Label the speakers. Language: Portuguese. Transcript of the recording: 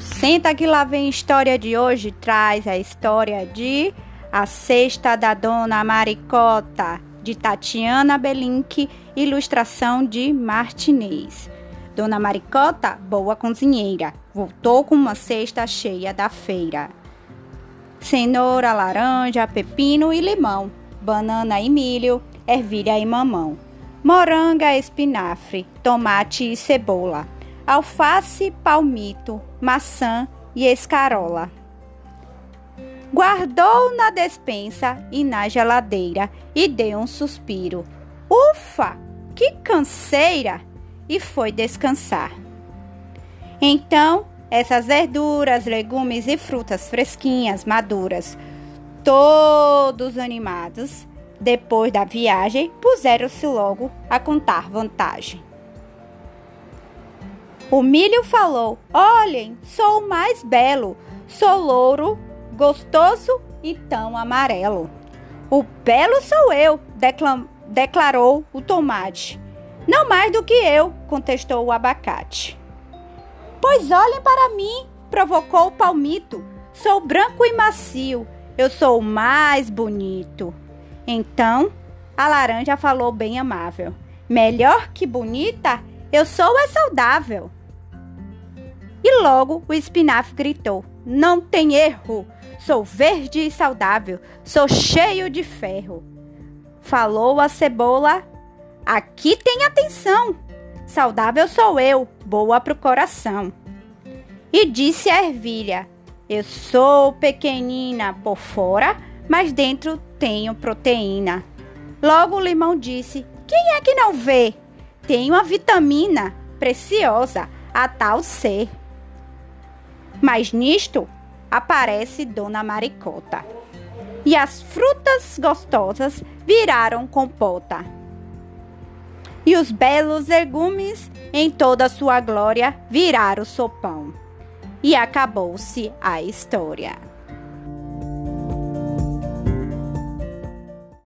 Speaker 1: Senta que lá vem história de hoje traz a história de A Cesta da Dona Maricota, de Tatiana Belink, ilustração de Martinez. Dona Maricota, boa cozinheira, voltou com uma cesta cheia da feira. Cenoura, laranja, pepino e limão, banana e milho, ervilha e mamão, moranga, espinafre, tomate e cebola alface, palmito, maçã e escarola. Guardou na despensa e na geladeira e deu um suspiro. Ufa, que canseira! E foi descansar. Então, essas verduras, legumes e frutas fresquinhas, maduras, todos animados, depois da viagem, puseram-se logo a contar vantagem. O milho falou: Olhem, sou o mais belo, sou louro, gostoso e tão amarelo. O belo sou eu, declarou o tomate. Não mais do que eu, contestou o abacate. Pois olhem para mim, provocou o palmito. Sou branco e macio, eu sou o mais bonito. Então, a laranja falou bem amável. Melhor que bonita, eu sou é saudável. E logo o espinafre gritou: Não tem erro! Sou verde e saudável, sou cheio de ferro. Falou a cebola: Aqui tem atenção! Saudável sou eu, boa pro coração. E disse a ervilha: Eu sou pequenina por fora, mas dentro tenho proteína. Logo o limão disse: Quem é que não vê? Tem uma vitamina preciosa, a tal C. Mas nisto aparece Dona Maricota. E as frutas gostosas viraram compota. E os belos legumes, em toda sua glória, viraram sopão. E acabou-se a história.